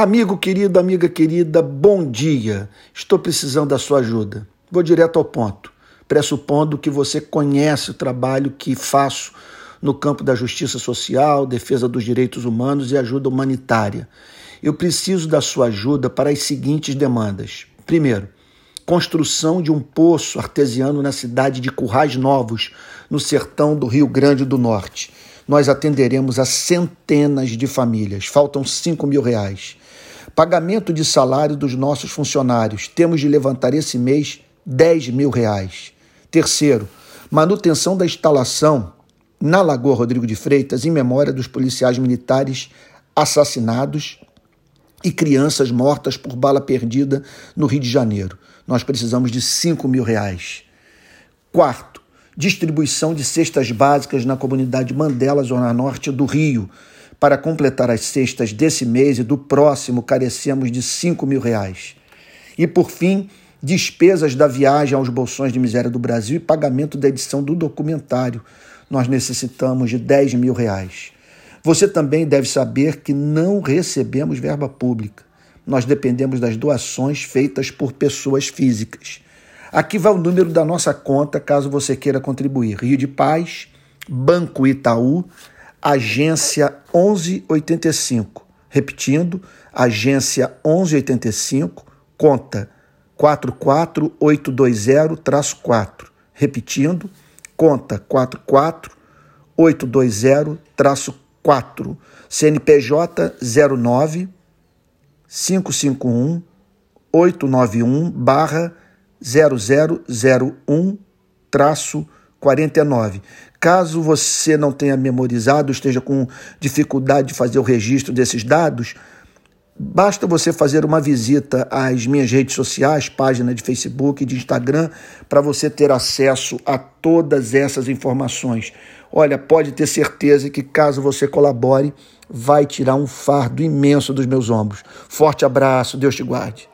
Amigo querido, amiga querida, bom dia. Estou precisando da sua ajuda. Vou direto ao ponto, pressupondo que você conhece o trabalho que faço no campo da justiça social, defesa dos direitos humanos e ajuda humanitária. Eu preciso da sua ajuda para as seguintes demandas. Primeiro, construção de um poço artesiano na cidade de Currais Novos, no sertão do Rio Grande do Norte. Nós atenderemos a centenas de famílias. Faltam 5 mil reais. Pagamento de salário dos nossos funcionários. Temos de levantar esse mês 10 mil reais. Terceiro, manutenção da instalação na Lagoa Rodrigo de Freitas em memória dos policiais militares assassinados e crianças mortas por bala perdida no Rio de Janeiro. Nós precisamos de 5 mil reais. Quarto, distribuição de cestas básicas na comunidade Mandela, Zona Norte do Rio. Para completar as cestas desse mês e do próximo, carecemos de 5 mil reais. E, por fim, despesas da viagem aos bolsões de miséria do Brasil e pagamento da edição do documentário. Nós necessitamos de 10 mil reais. Você também deve saber que não recebemos verba pública. Nós dependemos das doações feitas por pessoas físicas. Aqui vai o número da nossa conta, caso você queira contribuir. Rio de Paz, Banco Itaú, agência 1185. Repetindo, agência 1185, conta 44820-4. Repetindo, conta 44820-4. CNPJ 09 551 891 barra 0001 traço 49. Caso você não tenha memorizado, esteja com dificuldade de fazer o registro desses dados, basta você fazer uma visita às minhas redes sociais, página de Facebook e de Instagram, para você ter acesso a todas essas informações. Olha, pode ter certeza que caso você colabore, vai tirar um fardo imenso dos meus ombros. Forte abraço, Deus te guarde.